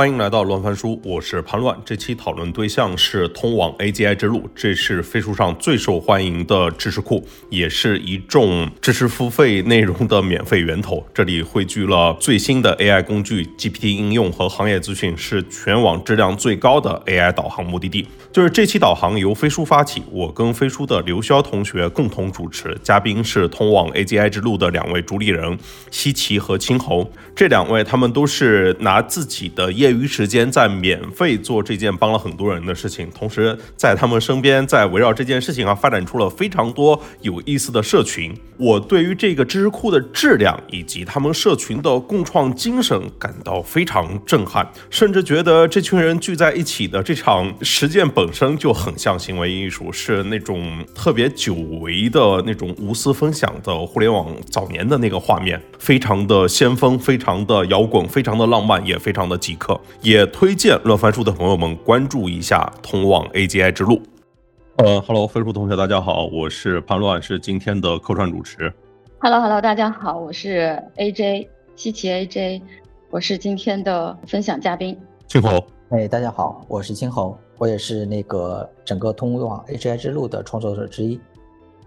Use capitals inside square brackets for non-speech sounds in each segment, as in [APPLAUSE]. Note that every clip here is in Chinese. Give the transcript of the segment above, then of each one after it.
欢迎来到乱翻书，我是潘乱。这期讨论对象是通往 AGI 之路，这是飞书上最受欢迎的知识库，也是一众知识付费内容的免费源头。这里汇聚了最新的 AI 工具、GPT 应用和行业资讯，是全网质量最高的 AI 导航目的地。就是这期导航由飞书发起，我跟飞书的刘潇同学共同主持，嘉宾是通往 AGI 之路的两位主理人西奇和青猴。这两位他们都是拿自己的业业余时间在免费做这件帮了很多人的事情，同时在他们身边，在围绕这件事情啊，发展出了非常多有意思的社群。我对于这个知识库的质量以及他们社群的共创精神感到非常震撼，甚至觉得这群人聚在一起的这场实践本身就很像行为艺术，是那种特别久违的那种无私分享的互联网早年的那个画面，非常的先锋，非常的摇滚，非常的浪漫，也非常的即刻。也推荐乱翻书的朋友们关注一下通往 AGI 之路。呃，Hello，飞书同学，大家好，我是潘乱，是今天的客串主持。Hello，Hello，大家好，我是 AJ 西奇 AJ，我是今天的分享嘉宾。青猴，哎，大家好，我是青猴，我也是那个整个通往 AGI 之路的创作者之一。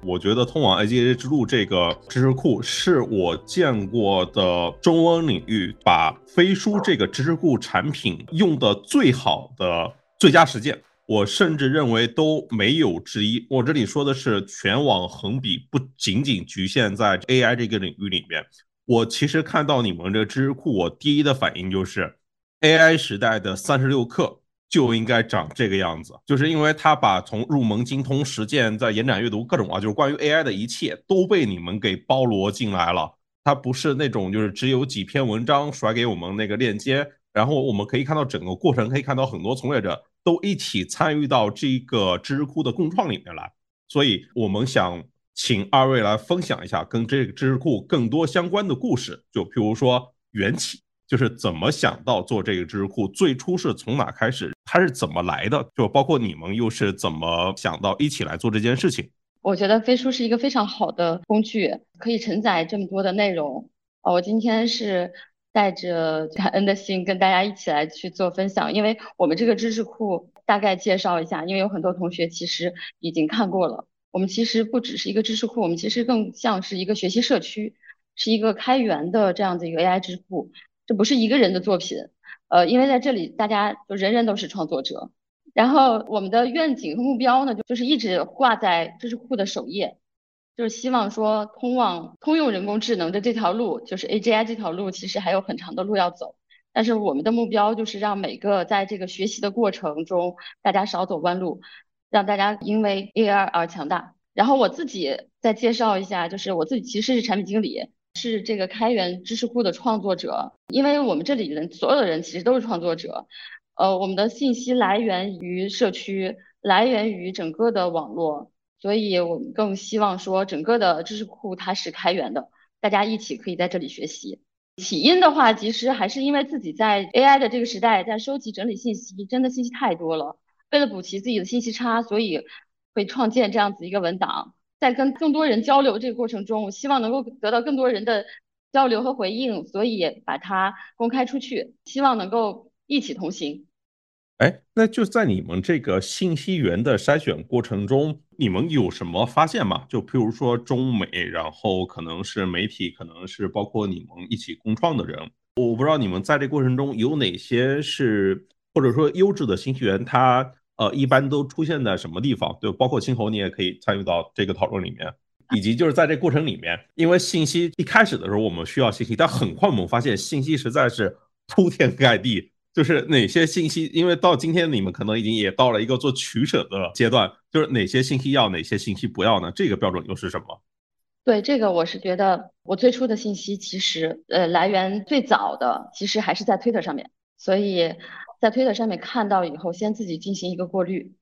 我觉得通往 A GA 之路这个知识库是我见过的中文领域把飞书这个知识库产品用的最好的最佳实践。我甚至认为都没有之一。我这里说的是全网横比，不仅仅局限在 AI 这个领域里面。我其实看到你们这个知识库，我第一的反应就是 AI 时代的三十六课就应该长这个样子，就是因为它把从入门、精通、实践、在延展阅读各种啊，就是关于 AI 的一切都被你们给包罗进来了。它不是那种就是只有几篇文章甩给我们那个链接，然后我们可以看到整个过程，可以看到很多从业者。都一起参与到这个知识库的共创里面来，所以我们想请二位来分享一下跟这个知识库更多相关的故事，就譬如说缘起，就是怎么想到做这个知识库，最初是从哪开始，它是怎么来的，就包括你们又是怎么想到一起来做这件事情。我觉得飞书是一个非常好的工具，可以承载这么多的内容。哦，我今天是。带着感恩的心跟大家一起来去做分享，因为我们这个知识库大概介绍一下，因为有很多同学其实已经看过了。我们其实不只是一个知识库，我们其实更像是一个学习社区，是一个开源的这样的一个 AI 知识库。这不是一个人的作品，呃，因为在这里大家就人人都是创作者。然后我们的愿景和目标呢，就就是一直挂在知识库的首页。就是希望说，通往通用人工智能的这条路，就是 AGI 这条路，其实还有很长的路要走。但是我们的目标就是让每个在这个学习的过程中，大家少走弯路，让大家因为 AI 而强大。然后我自己再介绍一下，就是我自己其实是产品经理，是这个开源知识库的创作者。因为我们这里人所有的人其实都是创作者，呃，我们的信息来源于社区，来源于整个的网络。所以我们更希望说，整个的知识库它是开源的，大家一起可以在这里学习。起因的话，其实还是因为自己在 AI 的这个时代，在收集整理信息，真的信息太多了。为了补齐自己的信息差，所以会创建这样子一个文档，在跟更多人交流这个过程中，我希望能够得到更多人的交流和回应，所以把它公开出去，希望能够一起同行。哎，那就在你们这个信息源的筛选过程中，你们有什么发现吗？就譬如说中美，然后可能是媒体，可能是包括你们一起共创的人，我不知道你们在这过程中有哪些是或者说优质的信息源，它呃一般都出现在什么地方？对，包括青侯，你也可以参与到这个讨论里面，以及就是在这过程里面，因为信息一开始的时候我们需要信息，但很快我们发现信息实在是铺天盖地。就是哪些信息，因为到今天你们可能已经也到了一个做取舍的阶段，就是哪些信息要，哪些信息不要呢？这个标准又是什么？对这个，我是觉得我最初的信息其实呃来源最早的其实还是在推特上面，所以在推特上面看到以后，先自己进行一个过滤。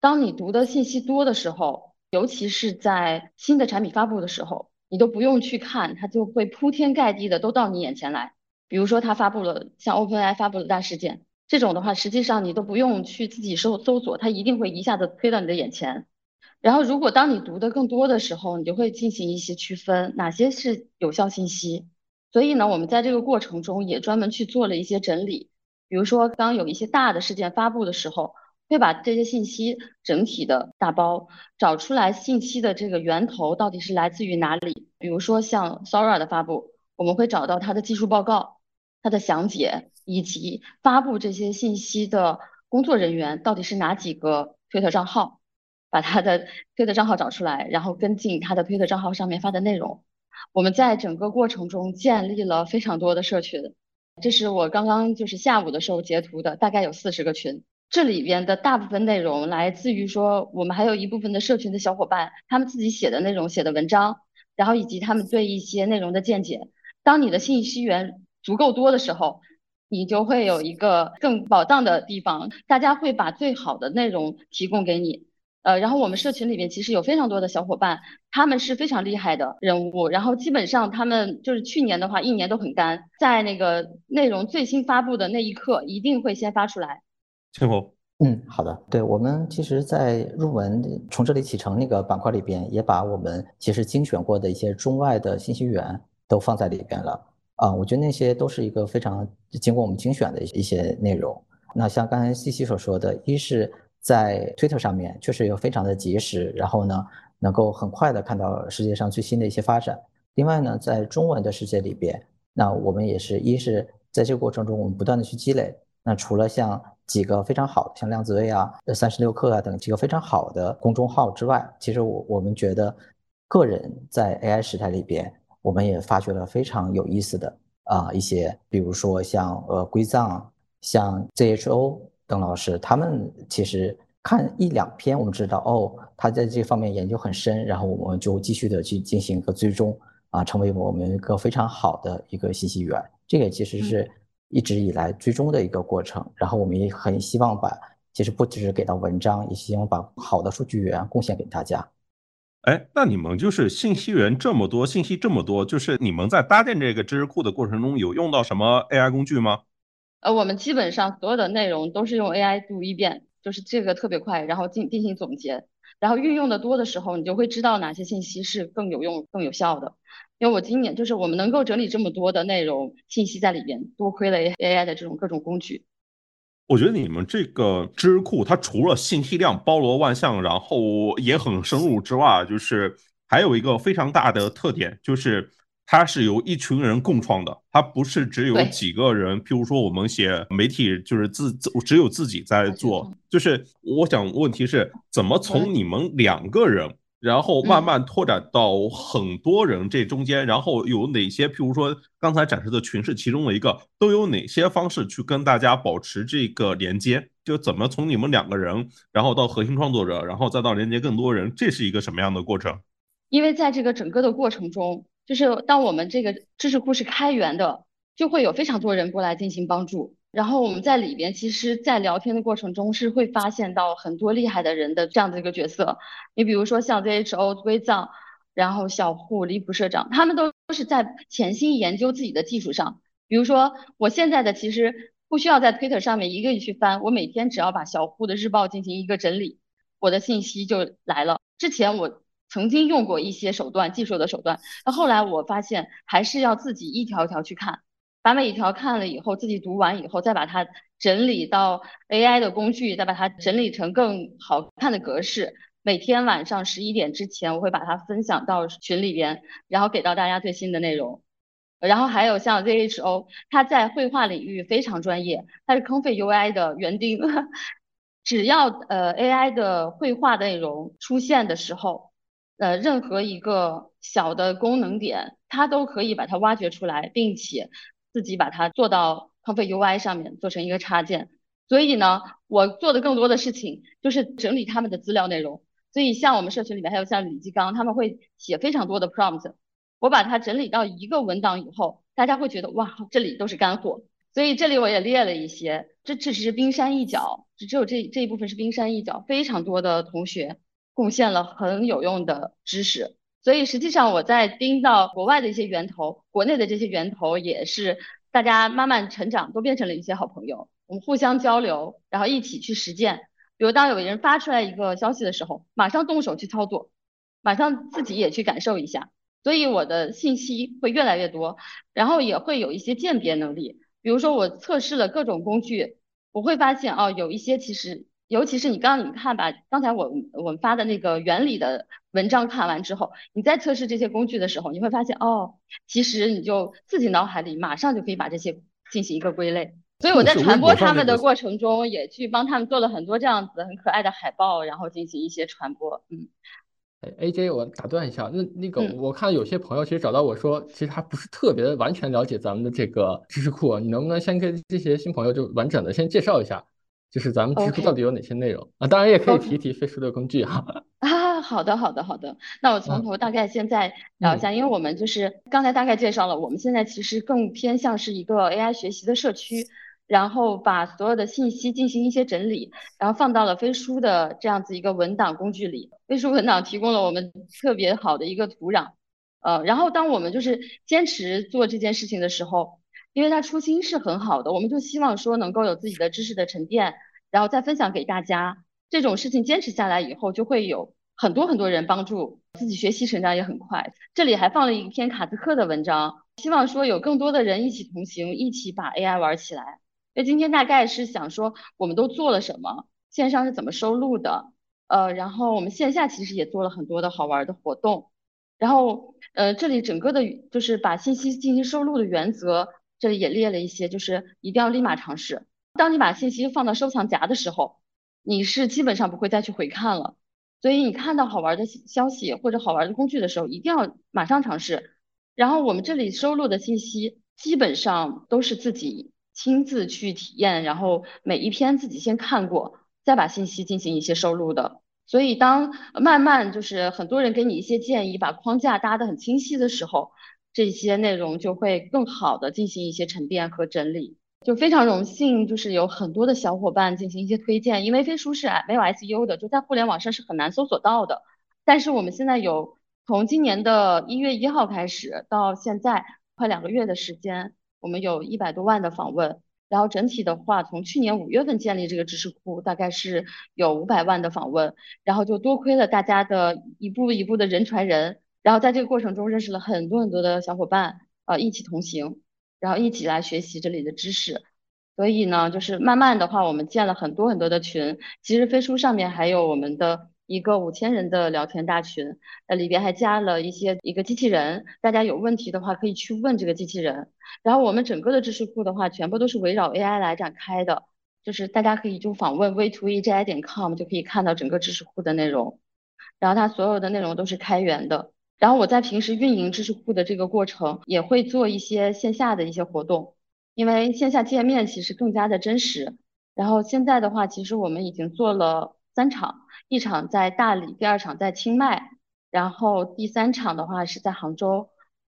当你读的信息多的时候，尤其是在新的产品发布的时候，你都不用去看，它就会铺天盖地的都到你眼前来。比如说，他发布了像 OpenAI 发布的大事件这种的话，实际上你都不用去自己搜搜索，它一定会一下子推到你的眼前。然后，如果当你读的更多的时候，你就会进行一些区分，哪些是有效信息。所以呢，我们在这个过程中也专门去做了一些整理。比如说当有一些大的事件发布的时候，会把这些信息整体的打包，找出来信息的这个源头到底是来自于哪里。比如说像 Sora 的发布，我们会找到它的技术报告、它的详解，以及发布这些信息的工作人员到底是哪几个推特账号，把他的推特账号找出来，然后跟进他的推特账号上面发的内容。我们在整个过程中建立了非常多的社群，这是我刚刚就是下午的时候截图的，大概有四十个群。这里边的大部分内容来自于说，我们还有一部分的社群的小伙伴，他们自己写的内容、写的文章，然后以及他们对一些内容的见解。当你的信息源足够多的时候，你就会有一个更宝藏的地方，大家会把最好的内容提供给你。呃，然后我们社群里面其实有非常多的小伙伴，他们是非常厉害的人物，然后基本上他们就是去年的话，一年都很干，在那个内容最新发布的那一刻，一定会先发出来。清红，嗯，好的，对我们其实，在入门从这里启程那个板块里边，也把我们其实精选过的一些中外的信息源都放在里边了啊，我觉得那些都是一个非常经过我们精选的一些内容。那像刚才西西所说的，一是。在推特上面确实有非常的及时，然后呢，能够很快的看到世界上最新的一些发展。另外呢，在中文的世界里边，那我们也是一是在这个过程中，我们不断的去积累。那除了像几个非常好的，像量子位啊、三十六氪啊等几个非常好的公众号之外，其实我我们觉得，个人在 AI 时代里边，我们也发掘了非常有意思的啊一些，比如说像呃归藏，像 ZHO。邓老师，他们其实看一两篇，我们知道哦，他在这方面研究很深，然后我们就继续的去进行一个追踪啊，成为我们一个非常好的一个信息源。这个其实是一直以来追踪的一个过程。然后我们也很希望把，其实不只是给到文章，也希望把好的数据源贡献给大家。哎，那你们就是信息源这么多，信息这么多，就是你们在搭建这个知识库的过程中，有用到什么 AI 工具吗？呃，我们基本上所有的内容都是用 AI 读一遍，就是这个特别快，然后进进行总结，然后运用的多的时候，你就会知道哪些信息是更有用、更有效的。因为我今年就是我们能够整理这么多的内容信息在里边，多亏了 AI 的这种各种工具。我觉得你们这个知识库，它除了信息量包罗万象，然后也很深入之外，就是还有一个非常大的特点，就是。它是由一群人共创的，它不是只有几个人。譬如说，我们写媒体就是自自只有自己在做。就是我想问题是怎么从你们两个人，然后慢慢拓展到很多人这中间，然后有哪些？譬如说刚才展示的群是其中的一个，都有哪些方式去跟大家保持这个连接？就怎么从你们两个人，然后到核心创作者，然后再到连接更多人，这是一个什么样的过程？因为在这个整个的过程中。就是当我们这个知识库是开源的，就会有非常多人过来进行帮助。然后我们在里边，其实，在聊天的过程中是会发现到很多厉害的人的这样的一个角色。你比如说像 ZHO 归藏，然后小户李普社长，他们都是在潜心研究自己的技术上。比如说我现在的其实不需要在 Twitter 上面一个一个去翻，我每天只要把小户的日报进行一个整理，我的信息就来了。之前我。曾经用过一些手段，技术的手段。那后来我发现，还是要自己一条一条去看，把每一条看了以后，自己读完以后，再把它整理到 AI 的工具，再把它整理成更好看的格式。每天晚上十一点之前，我会把它分享到群里边，然后给到大家最新的内容。然后还有像 ZHO，他在绘画领域非常专业，他是坑费 UI 的园丁。[LAUGHS] 只要呃 AI 的绘画内容出现的时候。呃，任何一个小的功能点，它都可以把它挖掘出来，并且自己把它做到 Conf UI 上面做成一个插件。所以呢，我做的更多的事情就是整理他们的资料内容。所以像我们社群里面还有像李继刚，他们会写非常多的 prompt，我把它整理到一个文档以后，大家会觉得哇，这里都是干货。所以这里我也列了一些，这这只是冰山一角，只只有这这一部分是冰山一角，非常多的同学。贡献了很有用的知识，所以实际上我在盯到国外的一些源头，国内的这些源头也是大家慢慢成长，都变成了一些好朋友。我们互相交流，然后一起去实践。比如当有人发出来一个消息的时候，马上动手去操作，马上自己也去感受一下。所以我的信息会越来越多，然后也会有一些鉴别能力。比如说我测试了各种工具，我会发现哦，有一些其实，尤其是你刚刚你看吧，刚才我我们发的那个原理的文章看完之后，你在测试这些工具的时候，你会发现哦，其实你就自己脑海里马上就可以把这些进行一个归类。所以我在传播他们的过程中，也去帮他们做了很多这样子很可爱的海报，然后进行一些传播。嗯。A J，我打断一下，那那个我看有些朋友其实找到我说，其实还不是特别完全了解咱们的这个知识库，你能不能先跟这些新朋友就完整的先介绍一下，就是咱们知识库到底有哪些内容啊？当然也可以提一提飞书的工具哈。[LAUGHS] 啊，好的好的好的，那我从头大概现在聊一下，因为我们就是刚才大概介绍了，我们现在其实更偏向是一个 A I 学习的社区。然后把所有的信息进行一些整理，然后放到了飞书的这样子一个文档工具里。飞书文档提供了我们特别好的一个土壤，呃，然后当我们就是坚持做这件事情的时候，因为它初心是很好的，我们就希望说能够有自己的知识的沉淀，然后再分享给大家。这种事情坚持下来以后，就会有很多很多人帮助自己学习成长也很快。这里还放了一篇卡兹克的文章，希望说有更多的人一起同行，一起把 AI 玩起来。那今天大概是想说，我们都做了什么？线上是怎么收录的？呃，然后我们线下其实也做了很多的好玩的活动。然后，呃，这里整个的就是把信息进行收录的原则，这里也列了一些，就是一定要立马尝试。当你把信息放到收藏夹的时候，你是基本上不会再去回看了。所以你看到好玩的消息或者好玩的工具的时候，一定要马上尝试。然后我们这里收录的信息基本上都是自己。亲自去体验，然后每一篇自己先看过，再把信息进行一些收录的。所以当慢慢就是很多人给你一些建议，把框架搭得很清晰的时候，这些内容就会更好的进行一些沉淀和整理。就非常荣幸，就是有很多的小伙伴进行一些推荐，因为飞书是没有 SEO 的，就在互联网上是很难搜索到的。但是我们现在有从今年的一月一号开始到现在快两个月的时间。我们有一百多万的访问，然后整体的话，从去年五月份建立这个知识库，大概是有五百万的访问，然后就多亏了大家的一步一步的人传人，然后在这个过程中认识了很多很多的小伙伴，呃，一起同行，然后一起来学习这里的知识，所以呢，就是慢慢的话，我们建了很多很多的群，其实飞书上面还有我们的。一个五千人的聊天大群，呃，里边还加了一些一个机器人，大家有问题的话可以去问这个机器人。然后我们整个的知识库的话，全部都是围绕 AI 来展开的，就是大家可以就访问 v to e j i 点 com 就可以看到整个知识库的内容。然后它所有的内容都是开源的。然后我在平时运营知识库的这个过程，也会做一些线下的一些活动，因为线下见面其实更加的真实。然后现在的话，其实我们已经做了三场。一场在大理，第二场在清迈，然后第三场的话是在杭州，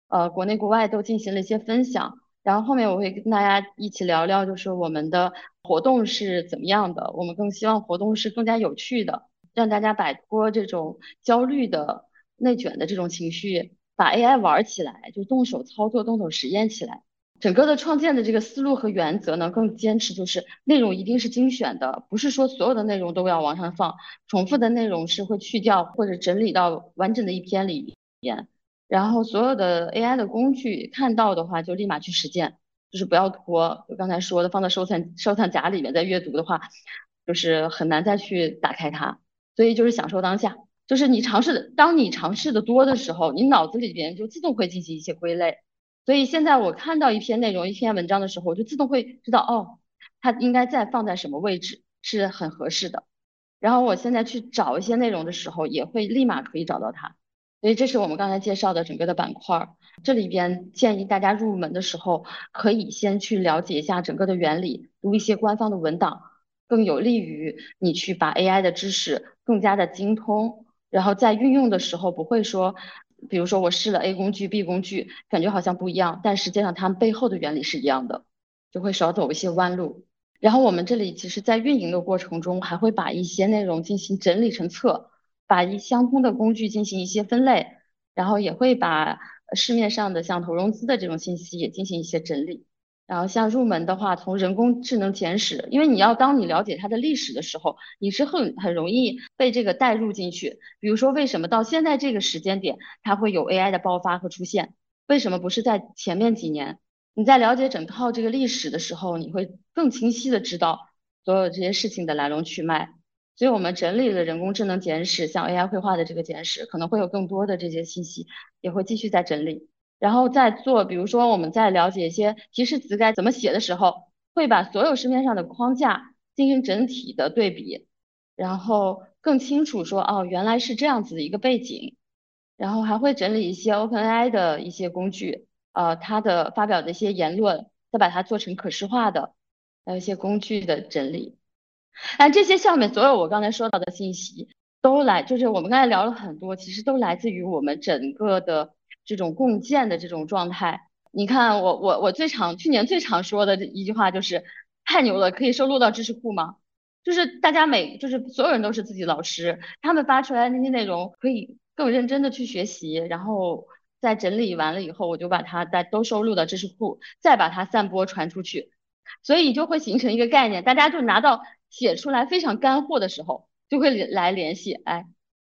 呃，国内国外都进行了一些分享，然后后面我会跟大家一起聊聊，就是我们的活动是怎么样的，我们更希望活动是更加有趣的，让大家摆脱这种焦虑的内卷的这种情绪，把 AI 玩起来，就动手操作，动手实验起来。整个的创建的这个思路和原则呢，更坚持就是内容一定是精选的，不是说所有的内容都要往上放，重复的内容是会去掉或者整理到完整的一篇里面。然后所有的 AI 的工具看到的话就立马去实践，就是不要拖。就刚才说的，放在收藏收藏夹里面再阅读的话，就是很难再去打开它。所以就是享受当下，就是你尝试的，当你尝试的多的时候，你脑子里边就自动会进行一些归类。所以现在我看到一篇内容、一篇文章的时候，我就自动会知道，哦，它应该再放在什么位置是很合适的。然后我现在去找一些内容的时候，也会立马可以找到它。所以这是我们刚才介绍的整个的板块。这里边建议大家入门的时候，可以先去了解一下整个的原理，读一些官方的文档，更有利于你去把 AI 的知识更加的精通，然后在运用的时候不会说。比如说我试了 A 工具、B 工具，感觉好像不一样，但实际上它们背后的原理是一样的，就会少走一些弯路。然后我们这里其实，在运营的过程中，还会把一些内容进行整理成册，把一相通的工具进行一些分类，然后也会把市面上的像投融资的这种信息也进行一些整理。然后像入门的话，从人工智能简史，因为你要当你了解它的历史的时候，你是很很容易被这个带入进去。比如说，为什么到现在这个时间点它会有 AI 的爆发和出现？为什么不是在前面几年？你在了解整套这个历史的时候，你会更清晰的知道所有这些事情的来龙去脉。所以我们整理了人工智能简史，像 AI 绘画的这个简史，可能会有更多的这些信息，也会继续在整理，然后再做，比如说我们在了解一些提示词该怎么写的时候，会把所有市面上的框架进行整体的对比，然后更清楚说，哦，原来是这样子的一个背景，然后还会整理一些 OpenAI 的一些工具，呃，它的发表的一些言论，再把它做成可视化的，还有一些工具的整理。但这些上面所有我刚才说到的信息，都来就是我们刚才聊了很多，其实都来自于我们整个的这种共建的这种状态。你看，我我我最常去年最常说的一句话就是太牛了，可以收录到知识库吗？就是大家每就是所有人都是自己老师，他们发出来的那些内容可以更认真的去学习，然后再整理完了以后，我就把它再都收录到知识库，再把它散播传出去，所以就会形成一个概念，大家就拿到。写出来非常干货的时候，就会来联系，哎，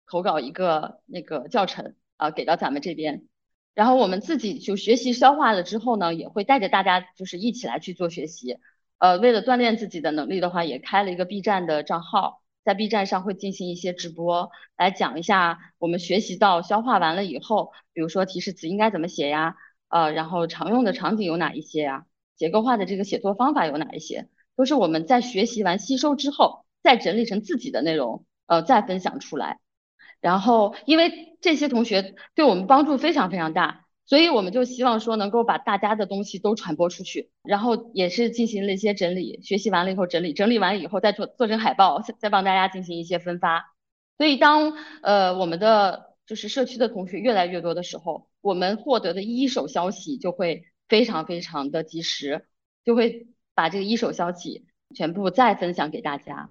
投稿一个那个教程啊，给到咱们这边，然后我们自己就学习消化了之后呢，也会带着大家就是一起来去做学习，呃，为了锻炼自己的能力的话，也开了一个 B 站的账号，在 B 站上会进行一些直播，来讲一下我们学习到消化完了以后，比如说提示词应该怎么写呀，呃，然后常用的场景有哪一些呀，结构化的这个写作方法有哪一些。都是我们在学习完、吸收之后，再整理成自己的内容，呃，再分享出来。然后，因为这些同学对我们帮助非常非常大，所以我们就希望说能够把大家的东西都传播出去。然后也是进行了一些整理，学习完了以后整理，整理完以后再做做成海报，再帮大家进行一些分发。所以当呃我们的就是社区的同学越来越多的时候，我们获得的一手消息就会非常非常的及时，就会。把这个一手消息全部再分享给大家，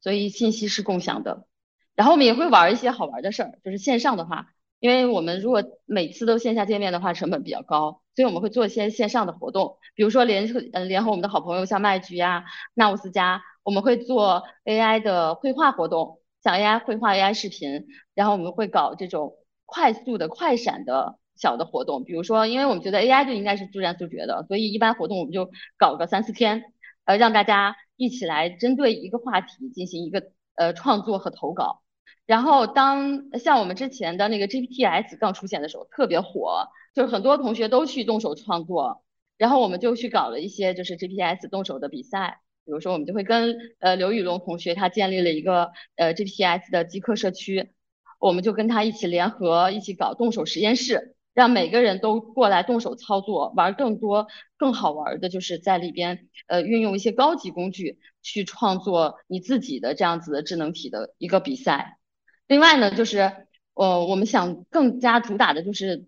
所以信息是共享的。然后我们也会玩一些好玩的事儿，就是线上的话，因为我们如果每次都线下见面的话，成本比较高，所以我们会做一些线上的活动，比如说联呃联合我们的好朋友像麦菊呀、纳乌斯加，我们会做 AI 的绘画活动，像 AI 绘画、AI 视频，然后我们会搞这种快速的、快闪的。小的活动，比如说，因为我们觉得 AI 就应该是速战速决的，所以一般活动我们就搞个三四天，呃，让大家一起来针对一个话题进行一个呃创作和投稿。然后当像我们之前的那个 GPTs 刚出现的时候，特别火，就是很多同学都去动手创作，然后我们就去搞了一些就是 GPTs 动手的比赛，比如说我们就会跟呃刘宇龙同学他建立了一个呃 GPTs 的极客社区，我们就跟他一起联合一起搞动手实验室。让每个人都过来动手操作，玩更多更好玩的，就是在里边呃运用一些高级工具去创作你自己的这样子的智能体的一个比赛。另外呢，就是呃我们想更加主打的就是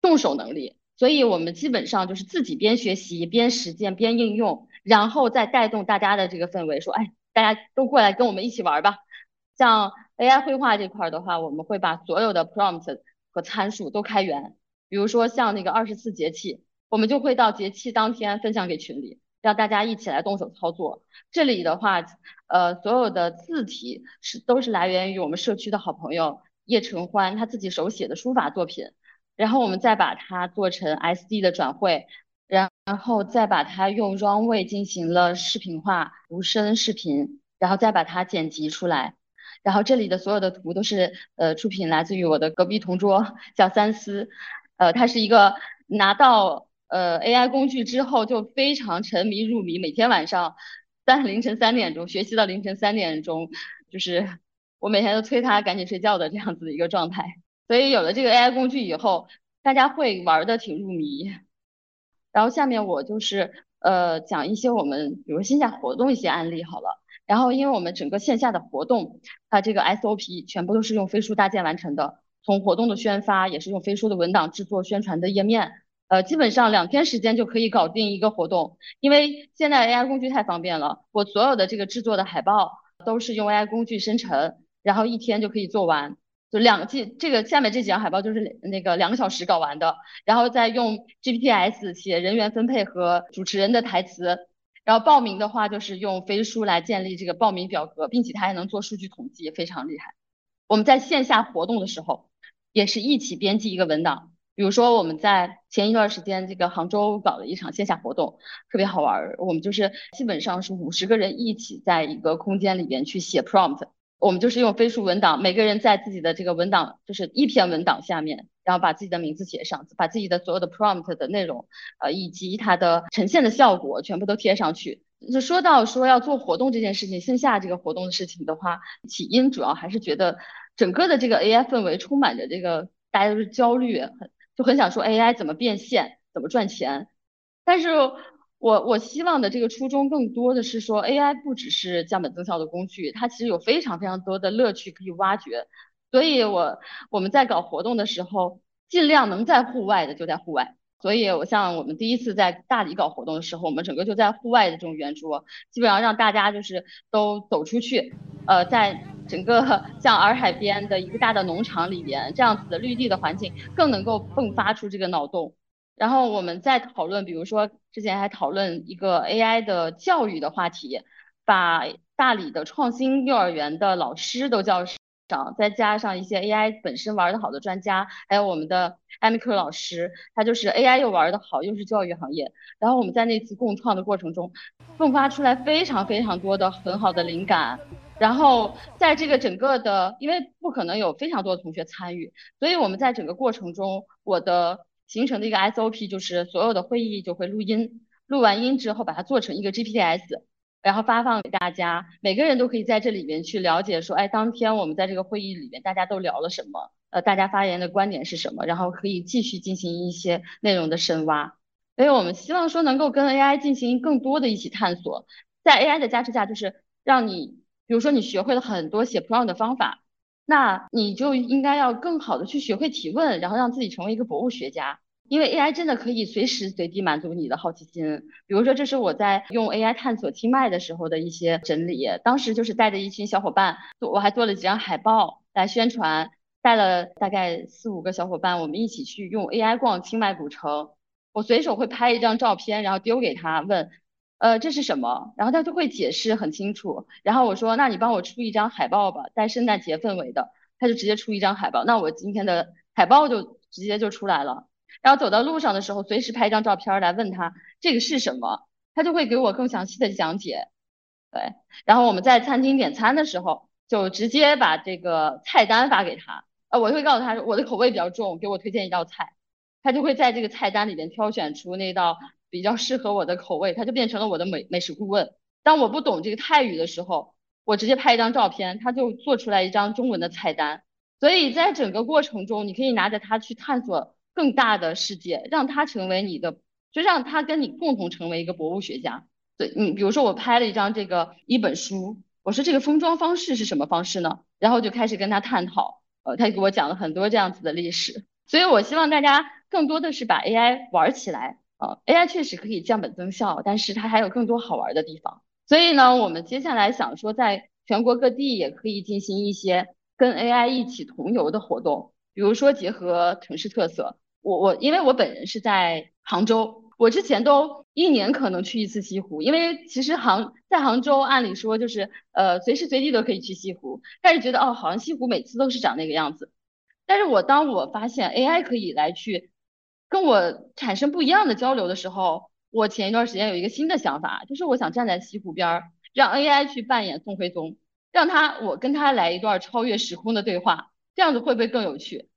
动手能力，所以我们基本上就是自己边学习边实践边应用，然后再带动大家的这个氛围，说哎大家都过来跟我们一起玩吧。像 AI 绘画这块的话，我们会把所有的 prompt 和参数都开源。比如说像那个二十四节气，我们就会到节气当天分享给群里，让大家一起来动手操作。这里的话，呃，所有的字体是都是来源于我们社区的好朋友叶承欢他自己手写的书法作品，然后我们再把它做成 SD 的转绘，然后再把它用 Runway 进行了视频化无声视频，然后再把它剪辑出来。然后这里的所有的图都是呃出品来自于我的隔壁同桌叫三思。呃，他是一个拿到呃 AI 工具之后就非常沉迷入迷，每天晚上三凌晨三点钟学习到凌晨三点钟，就是我每天都催他赶紧睡觉的这样子的一个状态。所以有了这个 AI 工具以后，大家会玩的挺入迷。然后下面我就是呃讲一些我们比如线下活动一些案例好了。然后因为我们整个线下的活动，它这个 SOP 全部都是用飞书搭建完成的。从活动的宣发也是用飞书的文档制作宣传的页面，呃，基本上两天时间就可以搞定一个活动。因为现在 AI 工具太方便了，我所有的这个制作的海报都是用 AI 工具生成，然后一天就可以做完。就两这这个下面这几张海报就是那个两个小时搞完的，然后再用 GPTs 写人员分配和主持人的台词，然后报名的话就是用飞书来建立这个报名表格，并且它还能做数据统计，非常厉害。我们在线下活动的时候。也是一起编辑一个文档，比如说我们在前一段时间这个杭州搞了一场线下活动，特别好玩。我们就是基本上是五十个人一起在一个空间里边去写 prompt。我们就是用飞书文档，每个人在自己的这个文档，就是一篇文档下面，然后把自己的名字写上，把自己的所有的 prompt 的内容，呃，以及它的呈现的效果全部都贴上去。就说到说要做活动这件事情，线下这个活动的事情的话，起因主要还是觉得整个的这个 AI 氛围充满着这个大家都是焦虑，很就很想说 AI 怎么变现，怎么赚钱，但是。我我希望的这个初衷更多的是说，AI 不只是降本增效的工具，它其实有非常非常多的乐趣可以挖掘。所以，我我们在搞活动的时候，尽量能在户外的就在户外。所以，我像我们第一次在大理搞活动的时候，我们整个就在户外的这种圆桌，基本上让大家就是都走出去，呃，在整个 [LAUGHS] 像洱海边的一个大的农场里边，这样子的绿地的环境，更能够迸发出这个脑洞。然后我们再讨论，比如说之前还讨论一个 AI 的教育的话题，把大理的创新幼儿园的老师都叫再加上一些 AI 本身玩的好的专家，还有我们的艾米克老师，他就是 AI 又玩的好，又是教育行业。然后我们在那次共创的过程中，迸发出来非常非常多的很好的灵感。然后在这个整个的，因为不可能有非常多的同学参与，所以我们在整个过程中，我的。形成的一个 SOP 就是所有的会议就会录音，录完音之后把它做成一个 GPTs，然后发放给大家，每个人都可以在这里面去了解说，哎，当天我们在这个会议里面大家都聊了什么，呃，大家发言的观点是什么，然后可以继续进行一些内容的深挖。所以我们希望说能够跟 AI 进行更多的一起探索，在 AI 的加持下，就是让你，比如说你学会了很多写 prompt 的方法，那你就应该要更好的去学会提问，然后让自己成为一个博物学家。因为 AI 真的可以随时随地满足你的好奇心，比如说这是我在用 AI 探索清迈的时候的一些整理。当时就是带着一群小伙伴，我还做了几张海报来宣传，带了大概四五个小伙伴，我们一起去用 AI 逛清迈古城。我随手会拍一张照片，然后丢给他问，呃，这是什么？然后他就会解释很清楚。然后我说，那你帮我出一张海报吧，带圣诞节氛围的。他就直接出一张海报，那我今天的海报就直接就出来了。然后走到路上的时候，随时拍一张照片来问他这个是什么，他就会给我更详细的讲解。对，然后我们在餐厅点餐的时候，就直接把这个菜单发给他，呃，我就会告诉他我的口味比较重，给我推荐一道菜，他就会在这个菜单里边挑选出那道比较适合我的口味，他就变成了我的美美食顾问。当我不懂这个泰语的时候，我直接拍一张照片，他就做出来一张中文的菜单。所以在整个过程中，你可以拿着它去探索。更大的世界，让他成为你的，就让他跟你共同成为一个博物学家。对，你比如说我拍了一张这个一本书，我说这个封装方式是什么方式呢？然后就开始跟他探讨，呃，他就给我讲了很多这样子的历史。所以我希望大家更多的是把 AI 玩起来啊，AI 确实可以降本增效，但是它还有更多好玩的地方。所以呢，我们接下来想说，在全国各地也可以进行一些跟 AI 一起同游的活动，比如说结合城市特色。我我因为我本人是在杭州，我之前都一年可能去一次西湖，因为其实杭在杭州按理说就是呃随时随地都可以去西湖，但是觉得哦好像西湖每次都是长那个样子，但是我当我发现 AI 可以来去跟我产生不一样的交流的时候，我前一段时间有一个新的想法，就是我想站在西湖边儿，让 AI 去扮演宋徽宗，让他我跟他来一段超越时空的对话，这样子会不会更有趣？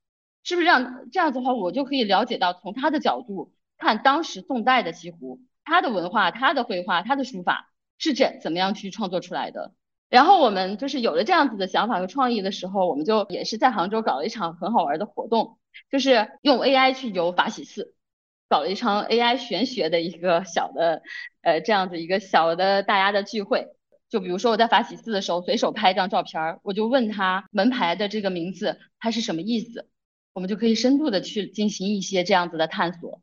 是不是这样？这样子的话，我就可以了解到从他的角度看当时宋代的西湖，他的文化、他的绘画、他的书法是怎怎么样去创作出来的。然后我们就是有了这样子的想法和创意的时候，我们就也是在杭州搞了一场很好玩的活动，就是用 AI 去游法喜寺，搞了一场 AI 玄学的一个小的呃这样子一个小的大家的聚会。就比如说我在法喜寺的时候，随手拍一张照片儿，我就问他门牌的这个名字它是什么意思。我们就可以深度的去进行一些这样子的探索，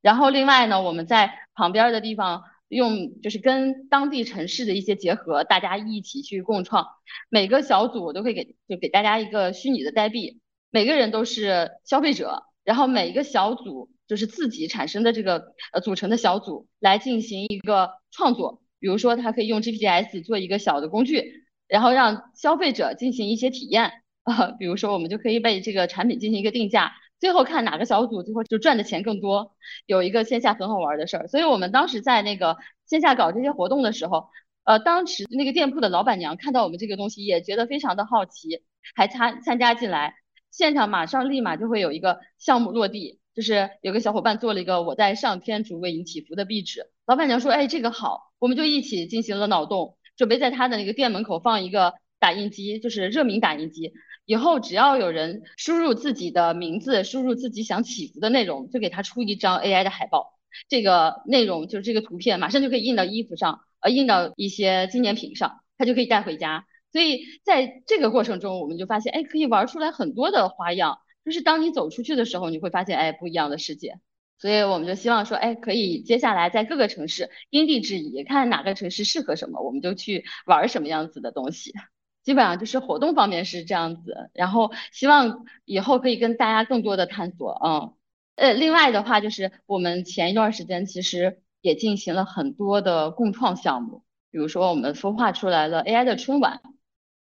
然后另外呢，我们在旁边的地方用就是跟当地城市的一些结合，大家一起去共创。每个小组我都会给就给大家一个虚拟的代币，每个人都是消费者，然后每一个小组就是自己产生的这个呃组成的小组来进行一个创作。比如说他可以用 GPS 做一个小的工具，然后让消费者进行一些体验。啊，[LAUGHS] 比如说我们就可以为这个产品进行一个定价，最后看哪个小组最后就赚的钱更多。有一个线下很好玩的事儿，所以我们当时在那个线下搞这些活动的时候，呃，当时那个店铺的老板娘看到我们这个东西也觉得非常的好奇，还参参加进来，现场马上立马就会有一个项目落地，就是有个小伙伴做了一个我在上天主为你祈福的壁纸，老板娘说，哎，这个好，我们就一起进行了脑洞，准备在他的那个店门口放一个打印机，就是热敏打印机。以后只要有人输入自己的名字，输入自己想祈福的内容，就给他出一张 AI 的海报。这个内容就是这个图片，马上就可以印到衣服上，呃，印到一些纪念品上，他就可以带回家。所以在这个过程中，我们就发现，哎，可以玩出来很多的花样。就是当你走出去的时候，你会发现，哎，不一样的世界。所以我们就希望说，哎，可以接下来在各个城市因地制宜，看哪个城市适合什么，我们就去玩什么样子的东西。基本上就是活动方面是这样子，然后希望以后可以跟大家更多的探索，嗯，呃，另外的话就是我们前一段时间其实也进行了很多的共创项目，比如说我们孵化出来了 AI 的春晚，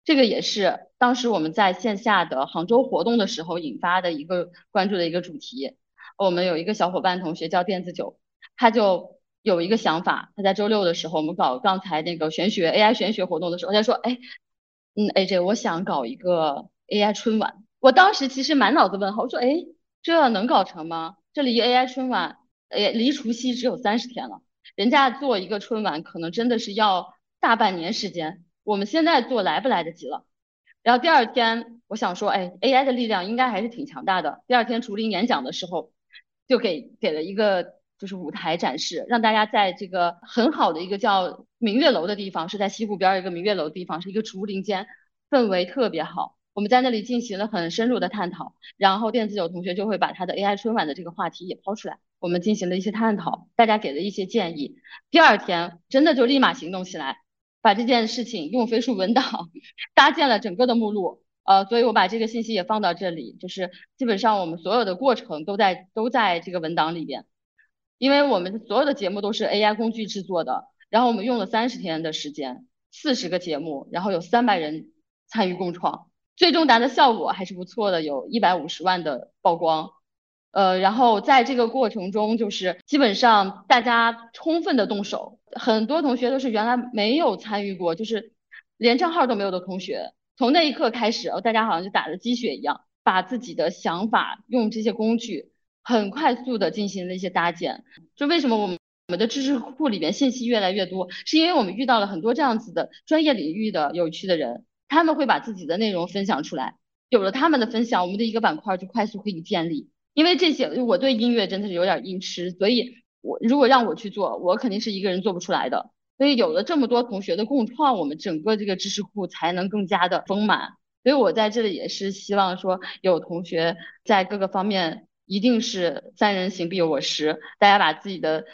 这个也是当时我们在线下的杭州活动的时候引发的一个关注的一个主题。我们有一个小伙伴同学叫电子九，他就有一个想法，他在周六的时候我们搞刚才那个玄学 AI 玄学活动的时候，他说，哎。嗯，AJ，我想搞一个 AI 春晚。我当时其实满脑子问号，我说，哎，这能搞成吗？这离 AI 春晚，哎，离除夕只有三十天了。人家做一个春晚，可能真的是要大半年时间。我们现在做来不来得及了？然后第二天，我想说，哎，AI 的力量应该还是挺强大的。第二天竹林演讲的时候，就给给了一个就是舞台展示，让大家在这个很好的一个叫。明月楼的地方是在西湖边一个明月楼的地方，是一个竹林间，氛围特别好。我们在那里进行了很深入的探讨，然后电子九同学就会把他的 AI 春晚的这个话题也抛出来，我们进行了一些探讨，大家给了一些建议。第二天真的就立马行动起来，把这件事情用飞书文档 [LAUGHS] 搭建了整个的目录，呃，所以我把这个信息也放到这里，就是基本上我们所有的过程都在都在这个文档里边，因为我们所有的节目都是 AI 工具制作的。然后我们用了三十天的时间，四十个节目，然后有三百人参与共创，最终达的效果还是不错的，有一百五十万的曝光。呃，然后在这个过程中，就是基本上大家充分的动手，很多同学都是原来没有参与过，就是连账号都没有的同学，从那一刻开始，大家好像就打了鸡血一样，把自己的想法用这些工具很快速的进行了一些搭建。就为什么我们？我们的知识库里面信息越来越多，是因为我们遇到了很多这样子的专业领域的有趣的人，他们会把自己的内容分享出来。有了他们的分享，我们的一个板块就快速可以建立。因为这些，我对音乐真的是有点音痴，所以我如果让我去做，我肯定是一个人做不出来的。所以有了这么多同学的共创，我们整个这个知识库才能更加的丰满。所以我在这里也是希望说，有同学在各个方面一定是三人行必有我师，大家把自己的。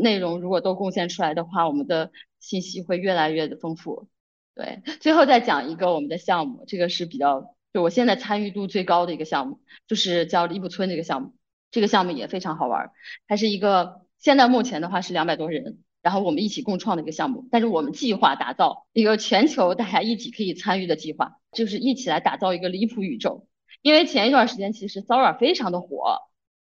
内容如果都贡献出来的话，我们的信息会越来越的丰富。对，最后再讲一个我们的项目，这个是比较就我现在参与度最高的一个项目，就是叫李浦村这个项目。这个项目也非常好玩，它是一个现在目前的话是两百多人，然后我们一起共创的一个项目。但是我们计划打造一个全球大家一起可以参与的计划，就是一起来打造一个离谱宇宙。因为前一段时间其实骚扰非常的火。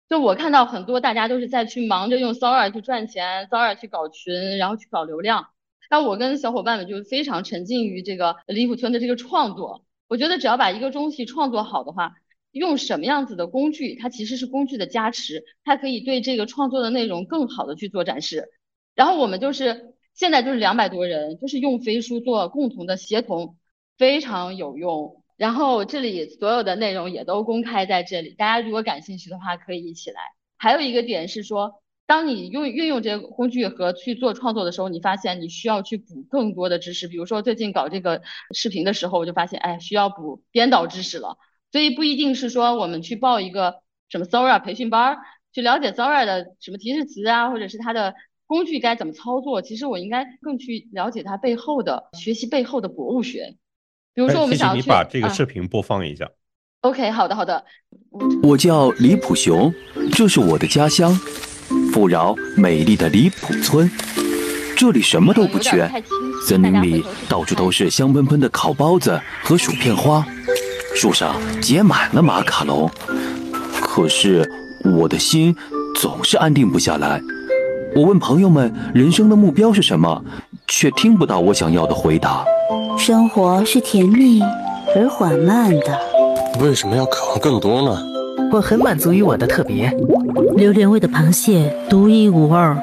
就我看到很多大家都是在去忙着用骚尔去赚钱，骚尔去搞群，然后去搞流量。那我跟小伙伴们就非常沉浸于这个离谱村的这个创作。我觉得只要把一个东西创作好的话，用什么样子的工具，它其实是工具的加持，它可以对这个创作的内容更好的去做展示。然后我们就是现在就是两百多人，就是用飞书做共同的协同，非常有用。然后这里所有的内容也都公开在这里，大家如果感兴趣的话，可以一起来。还有一个点是说，当你用运用这个工具和去做创作的时候，你发现你需要去补更多的知识。比如说最近搞这个视频的时候，我就发现，哎，需要补编导知识了。所以不一定是说我们去报一个什么 Sora 培训班，去了解 Sora 的什么提示词啊，或者是它的工具该怎么操作。其实我应该更去了解它背后的学习背后的博物学。比如说，我们想你把这个视频播放一下。OK，好的，好的。我叫李普雄，这是我的家乡，富饶美丽的李普村。这里什么都不缺，森林里到处都是香喷喷的烤包子和薯片花，树上结满了马卡龙。可是我的心总是安定不下来。我问朋友们人生的目标是什么，却听不到我想要的回答。生活是甜蜜而缓慢的。为什么要渴望更多呢？我很满足于我的特别。榴莲味的螃蟹独一无二。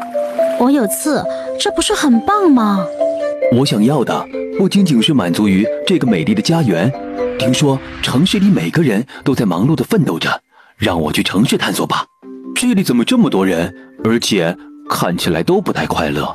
我有刺，这不是很棒吗？我想要的不仅仅是满足于这个美丽的家园。听说城市里每个人都在忙碌的奋斗着，让我去城市探索吧。这里怎么这么多人，而且看起来都不太快乐？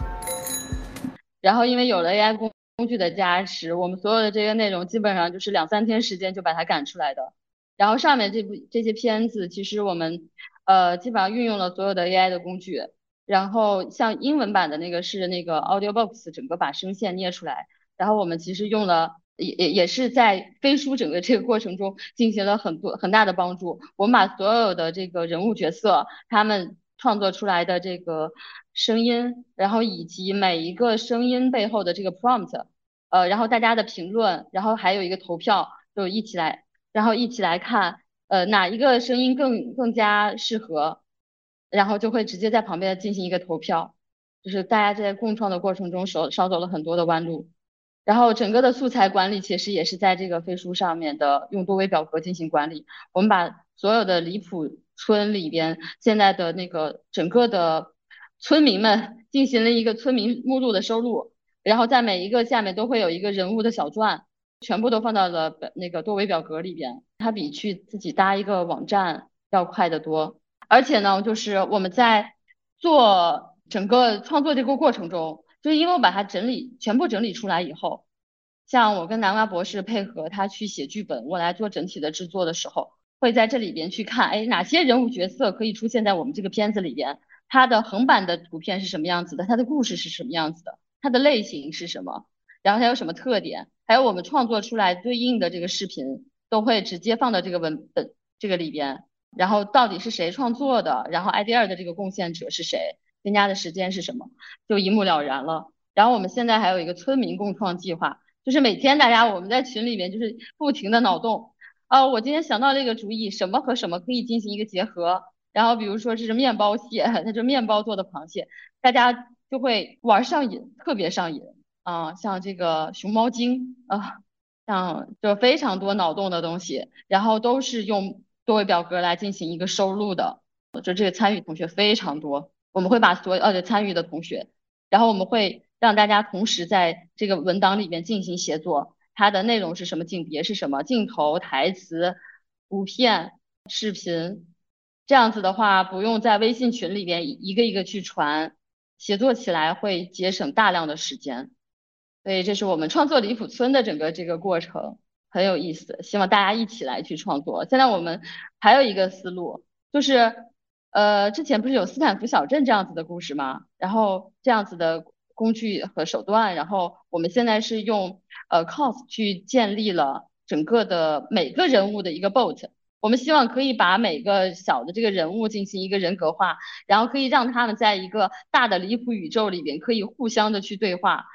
然后因为有了 AI 工工具的加持，我们所有的这些内容基本上就是两三天时间就把它赶出来的。然后上面这部这些片子，其实我们呃基本上运用了所有的 AI 的工具。然后像英文版的那个是那个 AudioBox，整个把声线捏出来。然后我们其实用了，也也也是在飞书整个这个过程中进行了很多很大的帮助。我们把所有的这个人物角色他们创作出来的这个声音，然后以及每一个声音背后的这个 prompt，呃，然后大家的评论，然后还有一个投票，就一起来，然后一起来看，呃，哪一个声音更更加适合。然后就会直接在旁边进行一个投票，就是大家在共创的过程中少少走了很多的弯路。然后整个的素材管理其实也是在这个飞书上面的，用多维表格进行管理。我们把所有的离谱村里边现在的那个整个的村民们进行了一个村民目录的收录，然后在每一个下面都会有一个人物的小传，全部都放到了那个多维表格里边。它比去自己搭一个网站要快得多。而且呢，就是我们在做整个创作这个过程中，就是因为我把它整理全部整理出来以后，像我跟南瓜博士配合他去写剧本，我来做整体的制作的时候，会在这里边去看，哎，哪些人物角色可以出现在我们这个片子里边？它的横版的图片是什么样子的？它的故事是什么样子的？它的类型是什么？然后它有什么特点？还有我们创作出来对应的这个视频，都会直接放到这个文本这个里边。然后到底是谁创作的？然后 idea 的这个贡献者是谁？添加的时间是什么？就一目了然了。然后我们现在还有一个村民共创计划，就是每天大家我们在群里面就是不停的脑洞。啊，我今天想到这个主意，什么和什么可以进行一个结合？然后比如说这是面包蟹，[LAUGHS] 它就面包做的螃蟹，大家就会玩上瘾，特别上瘾啊。像这个熊猫精啊，像就非常多脑洞的东西，然后都是用。多维表格来进行一个收录的，就这个参与同学非常多，我们会把所有呃参与的同学，然后我们会让大家同时在这个文档里面进行协作，它的内容是什么，景别是什么，镜头、台词、图片、视频，这样子的话不用在微信群里边一个一个去传，协作起来会节省大量的时间，所以这是我们创作李浦村的整个这个过程。很有意思，希望大家一起来去创作。现在我们还有一个思路，就是，呃，之前不是有斯坦福小镇这样子的故事吗？然后这样子的工具和手段，然后我们现在是用呃 cos 去建立了整个的每个人物的一个 bot。我们希望可以把每个小的这个人物进行一个人格化，然后可以让他们在一个大的离谱宇宙里边可以互相的去对话。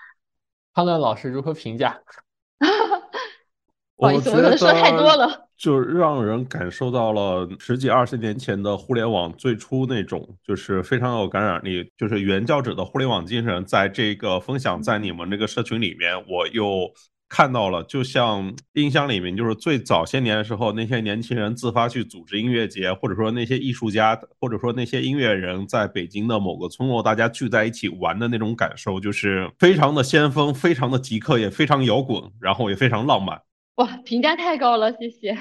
康乐老师如何评价？[LAUGHS] 不好意思我可能说太多了，就让人感受到了十几二十年前的互联网最初那种，就是非常有感染力，就是原教旨的互联网精神，在这个分享在你们这个社群里面，我又看到了，就像印象里面，就是最早些年的时候，那些年轻人自发去组织音乐节，或者说那些艺术家，或者说那些音乐人，在北京的某个村落，大家聚在一起玩的那种感受，就是非常的先锋，非常的极客，也非常摇滚，然后也非常浪漫。哇，评价太高了，谢谢。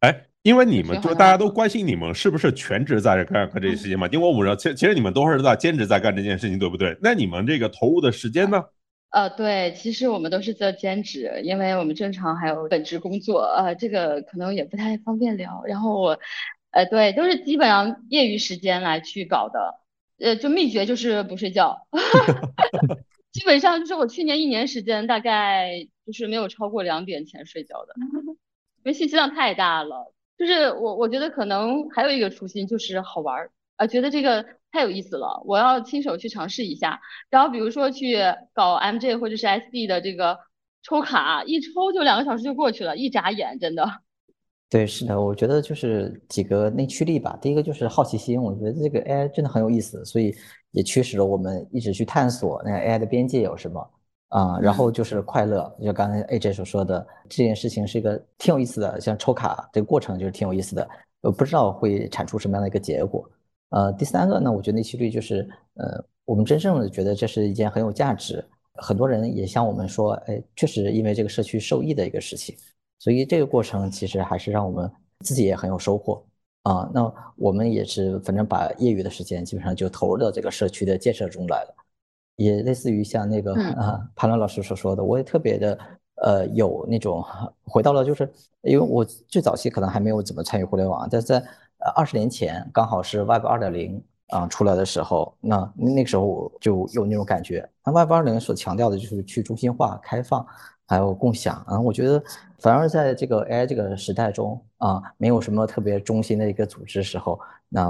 哎，因为你们就大家都关心你们是不是全职在干干这些事情嘛？因为我们知道，其其实你们都是在兼职在干这件事情，对不对？那你们这个投入的时间呢？呃，对，其实我们都是在兼职，因为我们正常还有本职工作，呃，这个可能也不太方便聊。然后我，呃，对，都是基本上业余时间来去搞的，呃，就秘诀就是不睡觉。[LAUGHS] 基本上就是我去年一年时间，大概就是没有超过两点前睡觉的，因为信息量太大了。就是我我觉得可能还有一个初心就是好玩儿啊，觉得这个太有意思了，我要亲手去尝试一下。然后比如说去搞 MJ 或者是 SD 的这个抽卡，一抽就两个小时就过去了，一眨眼真的。对，是的，我觉得就是几个内驱力吧。第一个就是好奇心，我觉得这个 AI 真的很有意思，所以也驱使了我们一直去探索那 AI 的边界有什么啊。然后就是快乐，就刚才 AJ 所说的这件事情是一个挺有意思的，像抽卡这个过程就是挺有意思的，呃，不知道会产出什么样的一个结果。呃，第三个呢，我觉得内驱力就是呃，我们真正的觉得这是一件很有价值，很多人也向我们说，哎，确实因为这个社区受益的一个事情。所以这个过程其实还是让我们自己也很有收获啊。那我们也是，反正把业余的时间基本上就投入到这个社区的建设中来了。也类似于像那个啊潘乐老师所说的，我也特别的呃有那种回到了，就是因为我最早期可能还没有怎么参与互联网，但在呃二十年前刚好是 Web 二点零啊出来的时候，那那个时候我就有那种感觉。那 Web 二点零所强调的就是去中心化、开放。还有共享啊，我觉得反而在这个 AI 这个时代中啊，没有什么特别中心的一个组织时候，那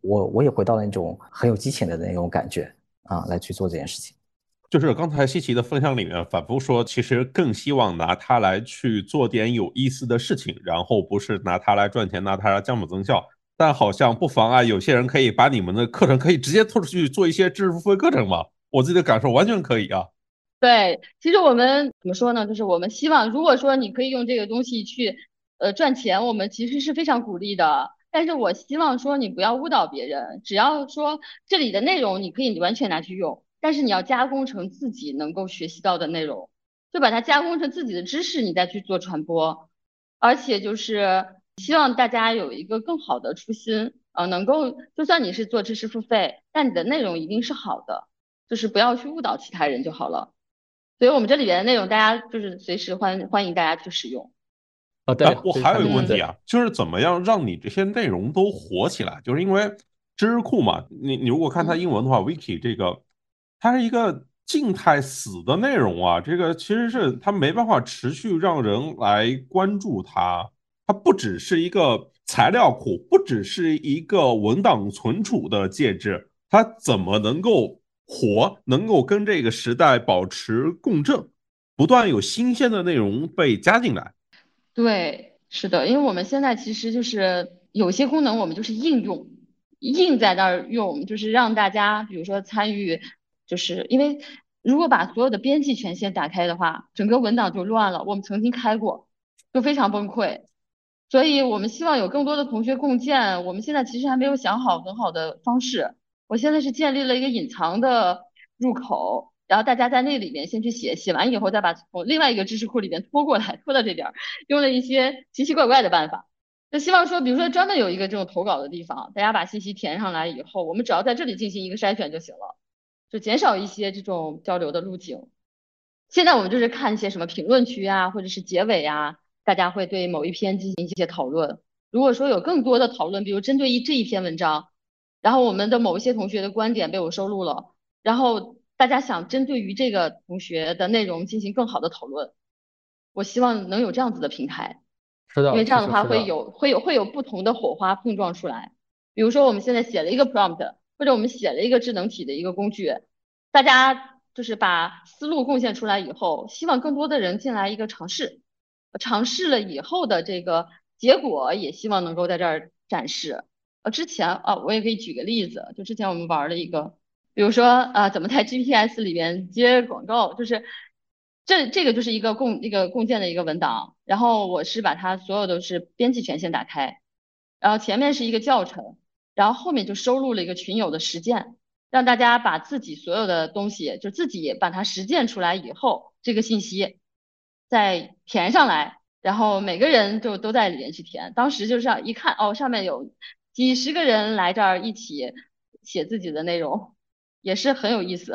我我也回到了那种很有激情的那种感觉啊，来去做这件事情。就是刚才西奇的分享里面反复说，其实更希望拿它来去做点有意思的事情，然后不是拿它来赚钱，拿它来降本增效。但好像不妨碍有些人可以把你们的课程可以直接拖出去做一些知识付费课程嘛？我自己的感受完全可以啊。对，其实我们怎么说呢？就是我们希望，如果说你可以用这个东西去，呃，赚钱，我们其实是非常鼓励的。但是我希望说你不要误导别人，只要说这里的内容你可以完全拿去用，但是你要加工成自己能够学习到的内容，就把它加工成自己的知识，你再去做传播。而且就是希望大家有一个更好的初心，呃，能够就算你是做知识付费，但你的内容一定是好的，就是不要去误导其他人就好了。所以我们这里边的内容，大家就是随时欢欢迎大家去使用。啊，对，我还有一个问题啊，就是怎么样让你这些内容都火起来？就是因为知识库嘛，你你如果看它英文的话，wiki 这个，它是一个静态死的内容啊，这个其实是它没办法持续让人来关注它，它不只是一个材料库，不只是一个文档存储的介质，它怎么能够？火能够跟这个时代保持共振，不断有新鲜的内容被加进来。对，是的，因为我们现在其实就是有些功能，我们就是应用，硬在那儿用，就是让大家，比如说参与，就是因为如果把所有的编辑权限打开的话，整个文档就乱了。我们曾经开过，就非常崩溃。所以我们希望有更多的同学共建。我们现在其实还没有想好很好的方式。我现在是建立了一个隐藏的入口，然后大家在那里面先去写，写完以后再把从另外一个知识库里边拖过来，拖到这边，用了一些奇奇怪怪的办法。就希望说，比如说专门有一个这种投稿的地方，大家把信息填上来以后，我们只要在这里进行一个筛选就行了，就减少一些这种交流的路径。现在我们就是看一些什么评论区啊，或者是结尾啊，大家会对某一篇进行一些讨论。如果说有更多的讨论，比如针对一这一篇文章。然后我们的某一些同学的观点被我收录了，然后大家想针对于这个同学的内容进行更好的讨论，我希望能有这样子的平台，是的，因为这样的话会有会有会有不同的火花碰撞出来。比如说我们现在写了一个 prompt，或者我们写了一个智能体的一个工具，大家就是把思路贡献出来以后，希望更多的人进来一个尝试，尝试了以后的这个结果也希望能够在这儿展示。呃，之前啊，我也可以举个例子，就之前我们玩了一个，比如说啊，怎么在 GPS 里边接广告，就是这这个就是一个共一个共建的一个文档，然后我是把它所有都是编辑权限打开，然后前面是一个教程，然后后面就收录了一个群友的实践，让大家把自己所有的东西就自己把它实践出来以后，这个信息再填上来，然后每个人就都在里面去填，当时就是一看哦，上面有。几十个人来这儿一起写自己的内容，也是很有意思。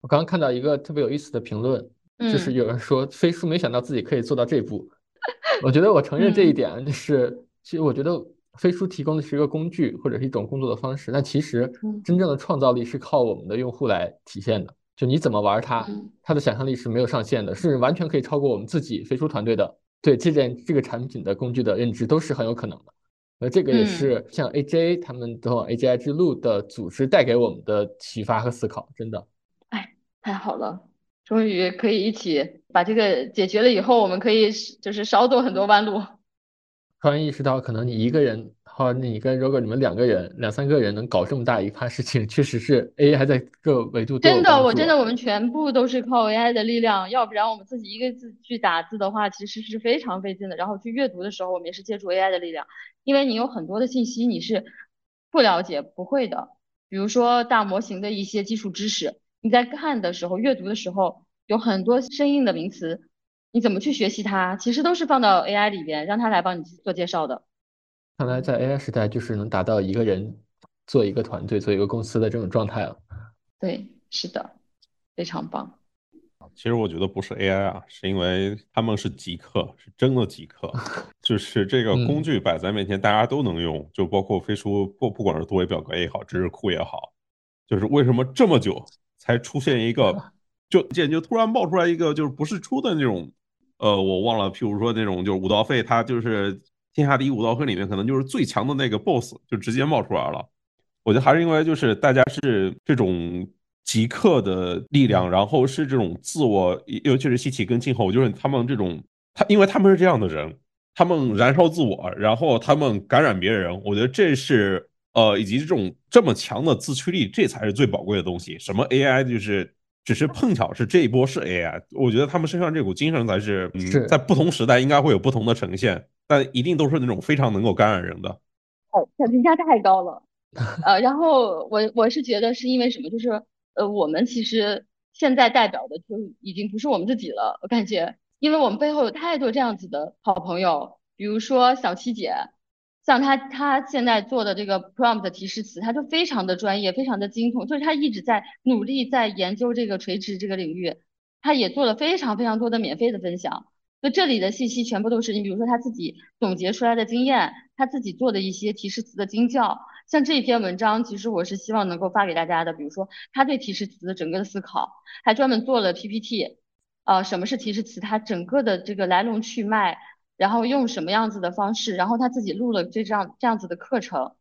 我刚刚看到一个特别有意思的评论，就是有人说飞书没想到自己可以做到这步。[LAUGHS] 我觉得我承认这一点，就是其实我觉得飞书提供的是一个工具或者是一种工作的方式，但其实真正的创造力是靠我们的用户来体现的。就你怎么玩它，它的想象力是没有上限的，是完全可以超过我们自己飞书团队的对这件这个产品的工具的认知，都是很有可能的。呃，这个也是像 AJ 他们的 AGI 之路的组织带给我们的启发和思考，真的。哎，太好了，终于可以一起把这个解决了以后，我们可以就是少走很多弯路。突然意识到，可能你一个人，或者你跟 Roger 你们两个人、两三个人能搞这么大一趴事情，确实是 AI 还在各维度真的，我真的我们全部都是靠 AI 的力量，要不然我们自己一个字去打字的话，其实是非常费劲的。然后去阅读的时候，我们也是借助 AI 的力量，因为你有很多的信息你是不了解、不会的，比如说大模型的一些基础知识，你在看的时候、阅读的时候，有很多生硬的名词。你怎么去学习它？其实都是放到 AI 里边，让它来帮你做介绍的。看来在 AI 时代，就是能达到一个人做一个团队、做一个公司的这种状态了。对，是的，非常棒。其实我觉得不是 AI 啊，是因为他们是极客，是真的极客。[LAUGHS] 就是这个工具摆在面前，大家都能用，就包括飞书，不不管是多维表格也好，知识库也好，就是为什么这么久才出现一个，[LAUGHS] 就简就突然冒出来一个，就是不是出的那种。呃，我忘了，譬如说那种就是武道费，他就是天下第一武道会里面可能就是最强的那个 BOSS，就直接冒出来了。我觉得还是因为就是大家是这种极客的力量，然后是这种自我，尤其是西奇跟静候，就是他们这种他，因为他们是这样的人，他们燃烧自我，然后他们感染别人。我觉得这是呃，以及这种这么强的自驱力，这才是最宝贵的东西。什么 AI 就是。只是碰巧是这一波是 AI，我觉得他们身上这股精神才是，嗯在不同时代应该会有不同的呈现，但一定都是那种非常能够感染人的。哦，他评价太高了，呃，然后我我是觉得是因为什么？就是呃，我们其实现在代表的就已经不是我们自己了，我感觉，因为我们背后有太多这样子的好朋友，比如说小七姐。像他，他现在做的这个 prompt 提示词，他就非常的专业，非常的精通，就是他一直在努力在研究这个垂直这个领域，他也做了非常非常多的免费的分享。那这里的信息全部都是你，比如说他自己总结出来的经验，他自己做的一些提示词的精教。像这一篇文章，其实我是希望能够发给大家的，比如说他对提示词的整个的思考，还专门做了 PPT，啊，什么是提示词，它整个的这个来龙去脉。然后用什么样子的方式，然后他自己录了这样这样子的课程，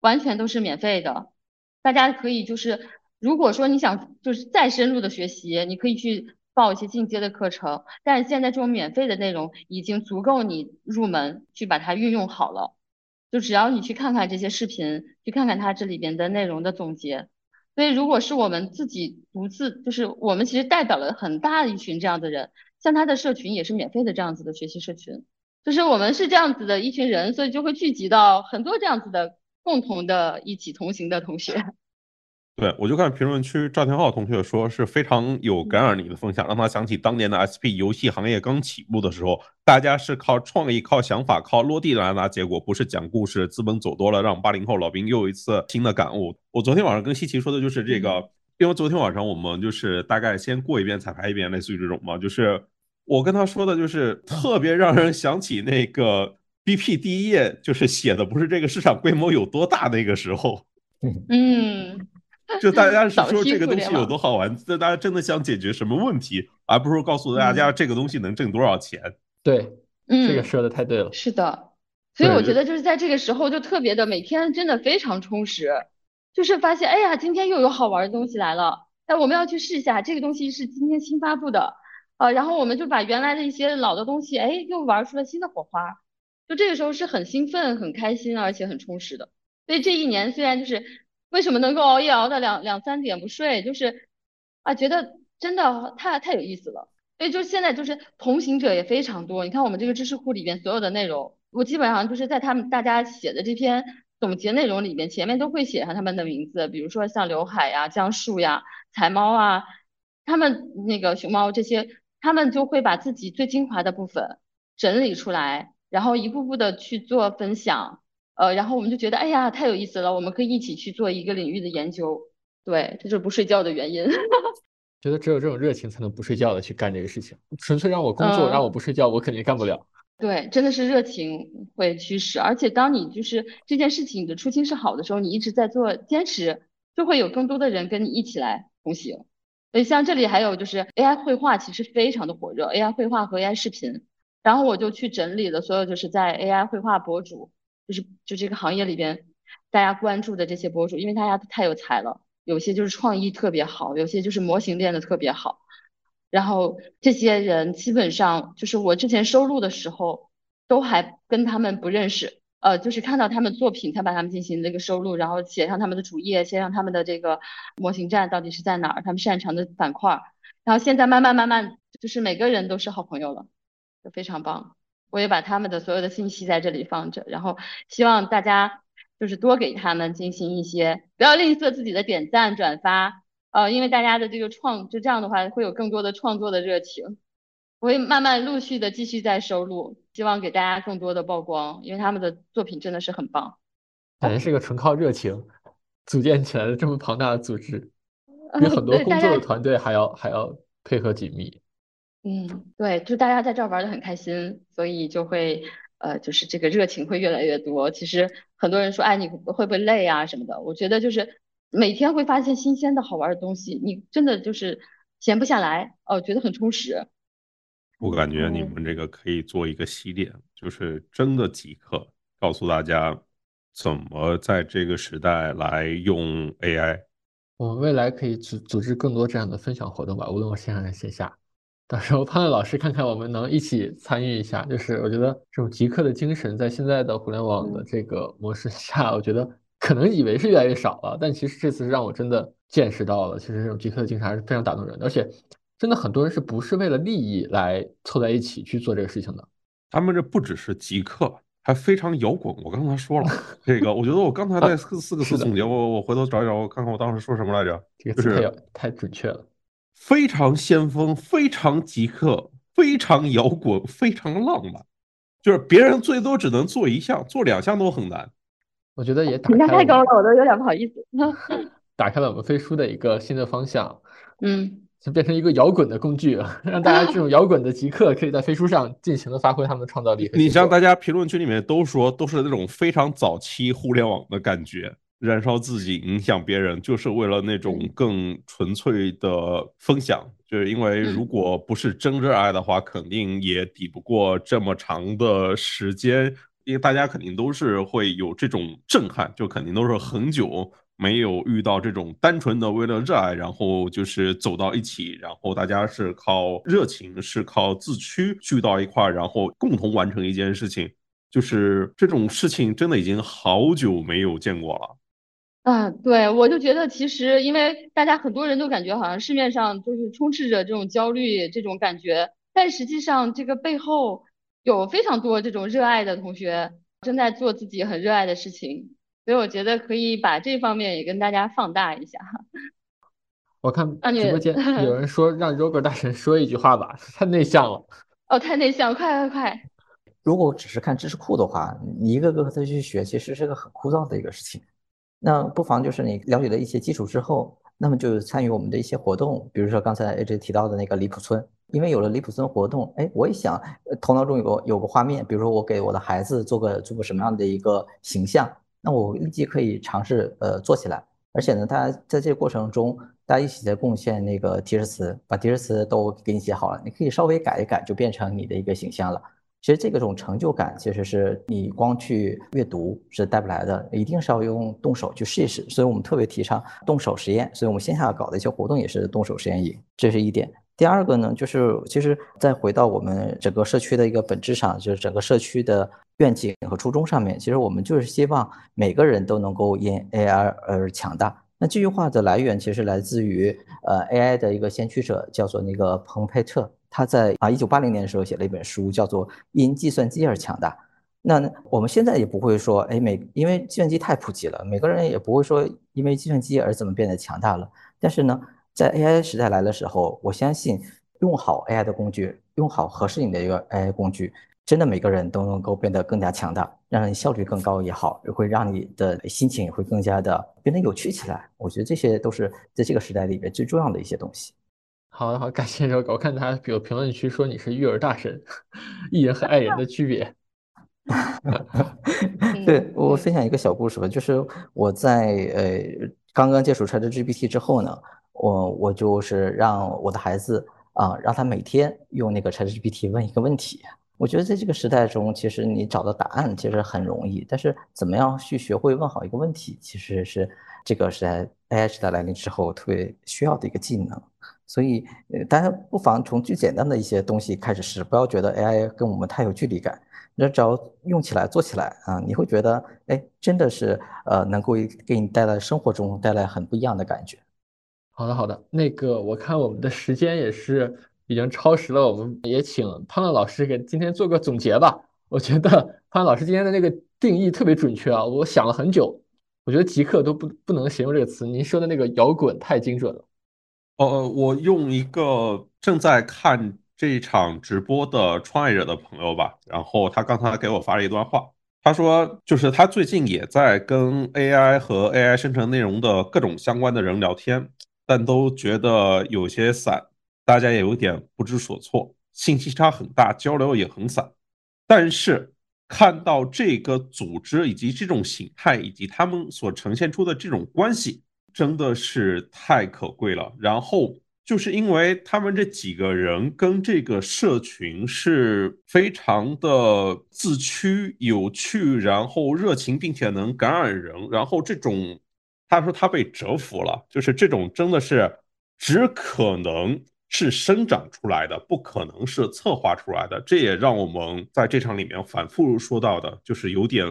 完全都是免费的。大家可以就是，如果说你想就是再深入的学习，你可以去报一些进阶的课程。但是现在这种免费的内容已经足够你入门去把它运用好了。就只要你去看看这些视频，去看看它这里边的内容的总结。所以如果是我们自己独自，就是我们其实代表了很大一群这样的人，像他的社群也是免费的这样子的学习社群。就是我们是这样子的一群人，所以就会聚集到很多这样子的共同的一起同行的同学。[LAUGHS] 对，我就看评论区赵天浩同学说是非常有感染力的分享，让他想起当年的 SP 游戏行业刚起步的时候，大家是靠创意、靠想法、靠落地来拿结果，不是讲故事。资本走多了，让八零后老兵又一次新的感悟。我昨天晚上跟西奇说的就是这个，因为昨天晚上我们就是大概先过一遍彩排一遍，类似于这种嘛，就是。我跟他说的就是特别让人想起那个 BP 第一页，就是写的不是这个市场规模有多大那个时候，[LAUGHS] 嗯，[LAUGHS] 就大家是说这个东西有多好玩，这大家真的想解决什么问题，而不是告诉大家这个东西能挣多少钱。对，嗯，这个说的太对了。是的，所以我觉得就是在这个时候就特别的每天真的非常充实，就是发现哎呀，今天又有好玩的东西来了，哎，我们要去试一下，这个东西是今天新发布的。呃，然后我们就把原来的一些老的东西，哎，又玩出了新的火花，就这个时候是很兴奋、很开心，而且很充实的。所以这一年虽然就是为什么能够熬夜熬到两两三点不睡，就是啊，觉得真的太太有意思了。所以就现在就是同行者也非常多。你看我们这个知识库里边所有的内容，我基本上就是在他们大家写的这篇总结内容里面，前面都会写上他们的名字，比如说像刘海呀、江树呀、财猫啊，他们那个熊猫这些。他们就会把自己最精华的部分整理出来，然后一步步的去做分享，呃，然后我们就觉得，哎呀，太有意思了，我们可以一起去做一个领域的研究。对，这就是不睡觉的原因。[LAUGHS] 觉得只有这种热情才能不睡觉的去干这个事情，纯粹让我工作，让我不睡觉，我肯定干不了。对，真的是热情会驱使，而且当你就是这件事情你的初心是好的时候，你一直在做坚持，就会有更多的人跟你一起来同行。所以像这里还有就是 AI 绘画其实非常的火热，AI 绘画和 AI 视频，然后我就去整理了所有就是在 AI 绘画博主，就是就这个行业里边大家关注的这些博主，因为大家都太有才了，有些就是创意特别好，有些就是模型练的特别好，然后这些人基本上就是我之前收录的时候，都还跟他们不认识，呃，就是看到他们作品才把他们进行那个收录，然后写上他们的主页，写上他们的这个模型站到底是在哪儿，他们擅长的板块，然后现在慢慢慢慢就是每个人都是好朋友了，就非常棒。我也把他们的所有的信息在这里放着，然后希望大家就是多给他们进行一些，不要吝啬自己的点赞转发，呃，因为大家的这个创就这样的话会有更多的创作的热情。我会慢慢陆续的继续在收录，希望给大家更多的曝光，因为他们的作品真的是很棒。感觉是个纯靠热情组建起来的这么庞大的组织，比很多工作的团队还要还要配合紧密。嗯，对，就大家在这儿玩的很开心，所以就会呃，就是这个热情会越来越多。其实很多人说，哎，你会不会累啊什么的？我觉得就是每天会发现新鲜的好玩的东西，你真的就是闲不下来哦，觉得很充实。我感觉你们这个可以做一个系列，就是真的极客告诉大家怎么在这个时代来用 AI。我们未来可以组组织更多这样的分享活动吧，无论我线上还是线下。到时候潘乐老师看看，我们能一起参与一下。就是我觉得这种极客的精神，在现在的互联网的这个模式下，我觉得可能以为是越来越少了，但其实这次让我真的见识到了，其实这种极客的精神还是非常打动人的。而且，真的很多人是不是为了利益来凑在一起去做这个事情的？他们这不只是极客，还非常摇滚。我刚才说了 [LAUGHS] 这个，我觉得我刚才在四四个字总结，我我回头找一找，我看看我当时说什么来着。这个词太太准确了。非常先锋，非常极客，非常摇滚，非常浪漫，就是别人最多只能做一项，做两项都很难。我觉得也评价太高了，我都有点不好意思。[LAUGHS] 打开了我们飞书的一个新的方向，嗯，就变成一个摇滚的工具，[LAUGHS] 让大家这种摇滚的极客可以在飞书上尽情的发挥他们的创造力。你像大家评论区里面都说，都是那种非常早期互联网的感觉。燃烧自己，影响别人，就是为了那种更纯粹的分享。就是因为如果不是真热爱的话，肯定也抵不过这么长的时间。因为大家肯定都是会有这种震撼，就肯定都是很久没有遇到这种单纯的为了热爱，然后就是走到一起，然后大家是靠热情，是靠自驱聚到一块，然后共同完成一件事情。就是这种事情，真的已经好久没有见过了。嗯，对，我就觉得其实，因为大家很多人都感觉好像市面上就是充斥着这种焦虑这种感觉，但实际上这个背后有非常多这种热爱的同学正在做自己很热爱的事情，所以我觉得可以把这方面也跟大家放大一下。[LAUGHS] 我看直播间 [LAUGHS] 有人说让 Robert 大神说一句话吧，太内向了。哦，太内向，快快快！如果只是看知识库的话，你一个个的去学，其实是个很枯燥的一个事情。那不妨就是你了解了一些基础之后，那么就参与我们的一些活动，比如说刚才 AJ 提到的那个离谱村，因为有了离谱村活动，哎，我也想头脑中有个有个画面，比如说我给我的孩子做个做个什么样的一个形象，那我立即可以尝试呃做起来，而且呢，大家在这个过程中，大家一起在贡献那个提示词，把提示词都给你写好了，你可以稍微改一改，就变成你的一个形象了。其实这个种成就感，其实是你光去阅读是带不来的，一定是要用动手去试一试。所以我们特别提倡动手实验，所以我们线下搞的一些活动也是动手实验营，这是一点。第二个呢，就是其实再回到我们整个社区的一个本质上，就是整个社区的愿景和初衷上面，其实我们就是希望每个人都能够因 AI 而强大。那这句话的来源其实来自于呃 AI 的一个先驱者，叫做那个彭佩特。他在啊一九八零年的时候写了一本书，叫做《因计算机而强大》。那我们现在也不会说，哎，每因为计算机太普及了，每个人也不会说因为计算机而怎么变得强大了。但是呢，在 AI 时代来的时候，我相信用好 AI 的工具，用好合适你的一个 AI 工具，真的每个人都能够变得更加强大，让你效率更高也好，也会让你的心情也会更加的变得有趣起来。我觉得这些都是在这个时代里面最重要的一些东西。好的好，感谢周狗。我看他有评论区说你是育儿大神，[LAUGHS] 艺人和爱人的区别。[LAUGHS] [LAUGHS] 对我分享一个小故事吧，就是我在呃刚刚接触 ChatGPT 之后呢，我我就是让我的孩子啊，让他每天用那个 ChatGPT 问一个问题。我觉得在这个时代中，其实你找到答案其实很容易，但是怎么样去学会问好一个问题，其实是这个时代 AI 时代来临之后特别需要的一个技能。所以，大家不妨从最简单的一些东西开始试，不要觉得 AI 跟我们太有距离感。那只要用起来、做起来啊，你会觉得，哎，真的是呃，能够给你带来生活中带来很不一样的感觉。好的，好的，那个我看我们的时间也是已经超时了，我们也请潘乐老师给今天做个总结吧。我觉得潘老师今天的那个定义特别准确啊，我想了很久，我觉得极客都不不能形容这个词，您说的那个摇滚太精准了。呃，我用一个正在看这一场直播的创业者的朋友吧，然后他刚才给我发了一段话，他说就是他最近也在跟 AI 和 AI 生成内容的各种相关的人聊天。但都觉得有些散，大家也有点不知所措，信息差很大，交流也很散。但是看到这个组织以及这种形态，以及他们所呈现出的这种关系，真的是太可贵了。然后就是因为他们这几个人跟这个社群是非常的自驱、有趣，然后热情，并且能感染人，然后这种。他说他被折服了，就是这种真的是只可能是生长出来的，不可能是策划出来的。这也让我们在这场里面反复说到的，就是有点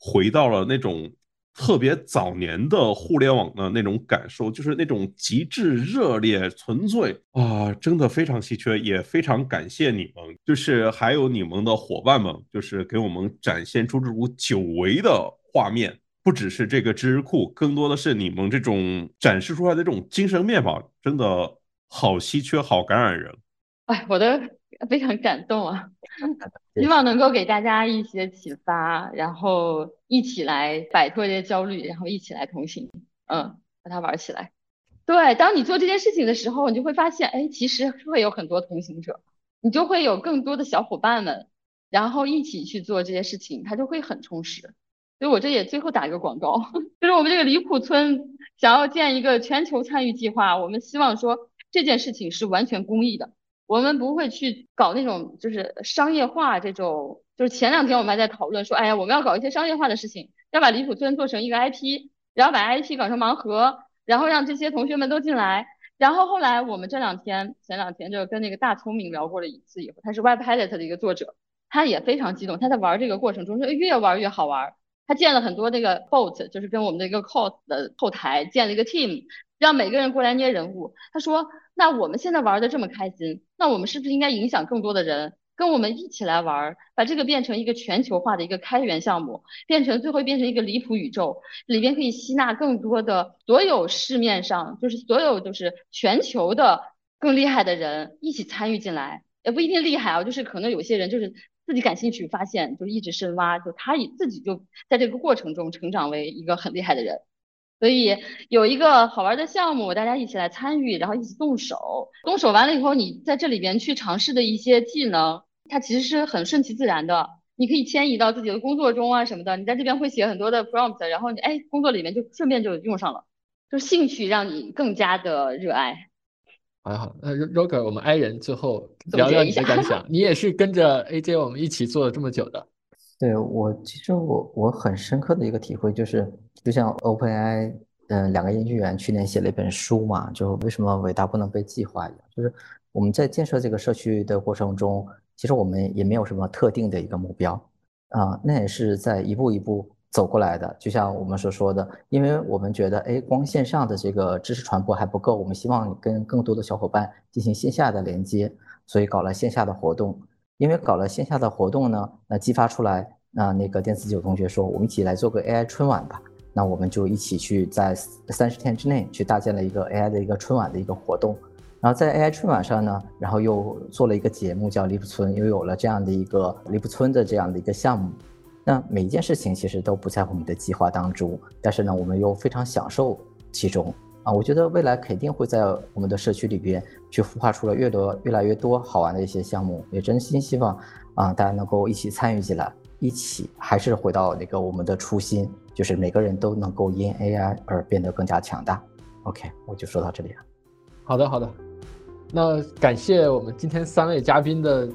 回到了那种特别早年的互联网的那种感受，就是那种极致热烈、纯粹啊，真的非常稀缺，也非常感谢你们，就是还有你们的伙伴们，就是给我们展现出这种久违的画面。不只是这个知识库，更多的是你们这种展示出来的这种精神面貌，真的好稀缺，好感染人。哎，我都非常感动啊！[LAUGHS] 希望能够给大家一些启发，然后一起来摆脱这些焦虑，然后一起来同行，嗯，和他玩起来。对，当你做这件事情的时候，你就会发现，哎，其实会有很多同行者，你就会有更多的小伙伴们，然后一起去做这些事情，它就会很充实。所以我这也最后打一个广告，[LAUGHS] 就是我们这个离谱村想要建一个全球参与计划，我们希望说这件事情是完全公益的，我们不会去搞那种就是商业化这种，就是前两天我们还在讨论说，哎呀，我们要搞一些商业化的事情，要把离谱村做成一个 IP，然后把 IP 搞成盲盒，然后让这些同学们都进来，然后后来我们这两天前两天就跟那个大聪明聊过了一次以后，他是 Web Pilot 的一个作者，他也非常激动，他在玩这个过程中说越玩越好玩。他建了很多那个 bot，就是跟我们的一个 cos 的后台建了一个 team，让每个人过来捏人物。他说：“那我们现在玩的这么开心，那我们是不是应该影响更多的人，跟我们一起来玩，把这个变成一个全球化的一个开源项目，变成最后变成一个离谱宇宙，里边可以吸纳更多的所有市面上就是所有就是全球的更厉害的人一起参与进来，也不一定厉害啊，就是可能有些人就是。”自己感兴趣，发现就一直深挖，就他以自己就在这个过程中成长为一个很厉害的人，所以有一个好玩的项目，大家一起来参与，然后一起动手，动手完了以后，你在这里边去尝试的一些技能，它其实是很顺其自然的，你可以迁移到自己的工作中啊什么的，你在这边会写很多的 prompt，然后你哎工作里面就顺便就用上了，就兴趣让你更加的热爱。好，好，那 Roger，我们 I 人最后聊聊你的感想。你也是跟着 AJ 我们一起做了这么久的。对我，其实我我很深刻的一个体会就是，就像 OpenAI，嗯，两个研究员去年写了一本书嘛，就为什么伟大不能被计划一样，就是我们在建设这个社区的过程中，其实我们也没有什么特定的一个目标啊，那也是在一步一步。走过来的，就像我们所说的，因为我们觉得，哎，光线上的这个知识传播还不够，我们希望跟更多的小伙伴进行线下的连接，所以搞了线下的活动。因为搞了线下的活动呢，那激发出来，那那个电子九同学说，我们一起来做个 AI 春晚吧。那我们就一起去在三十天之内去搭建了一个 AI 的一个春晚的一个活动。然后在 AI 春晚上呢，然后又做了一个节目叫离谱村，又有了这样的一个离谱村的这样的一个项目。那每一件事情其实都不在我们的计划当中，但是呢，我们又非常享受其中啊！我觉得未来肯定会在我们的社区里边去孵化出了越多、越来越多好玩的一些项目，也真心希望啊，大家能够一起参与进来，一起还是回到那个我们的初心，就是每个人都能够因 AI 而变得更加强大。OK，我就说到这里了。好的，好的，那感谢我们今天三位嘉宾的。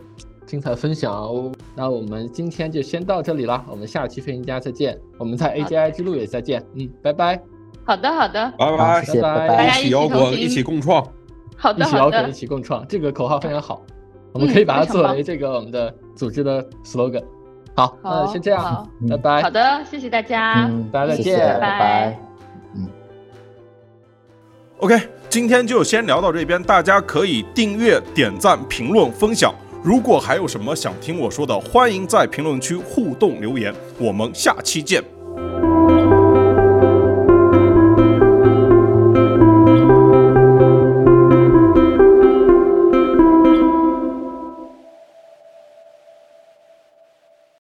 精彩分享哦！那我们今天就先到这里了，我们下期飞行家再见，我们在 AGI 之路也再见，嗯，拜拜。好的，好的，拜拜，谢谢，拜拜，一起摇滚，一起共创。好的，一起摇滚，一起共创，这个口号非常好，我们可以把它作为这个我们的组织的 slogan。好，那先这样，拜拜。好的，谢谢大家，大家再见，拜拜。嗯，OK，今天就先聊到这边，大家可以订阅、点赞、评论、分享。如果还有什么想听我说的，欢迎在评论区互动留言。我们下期见。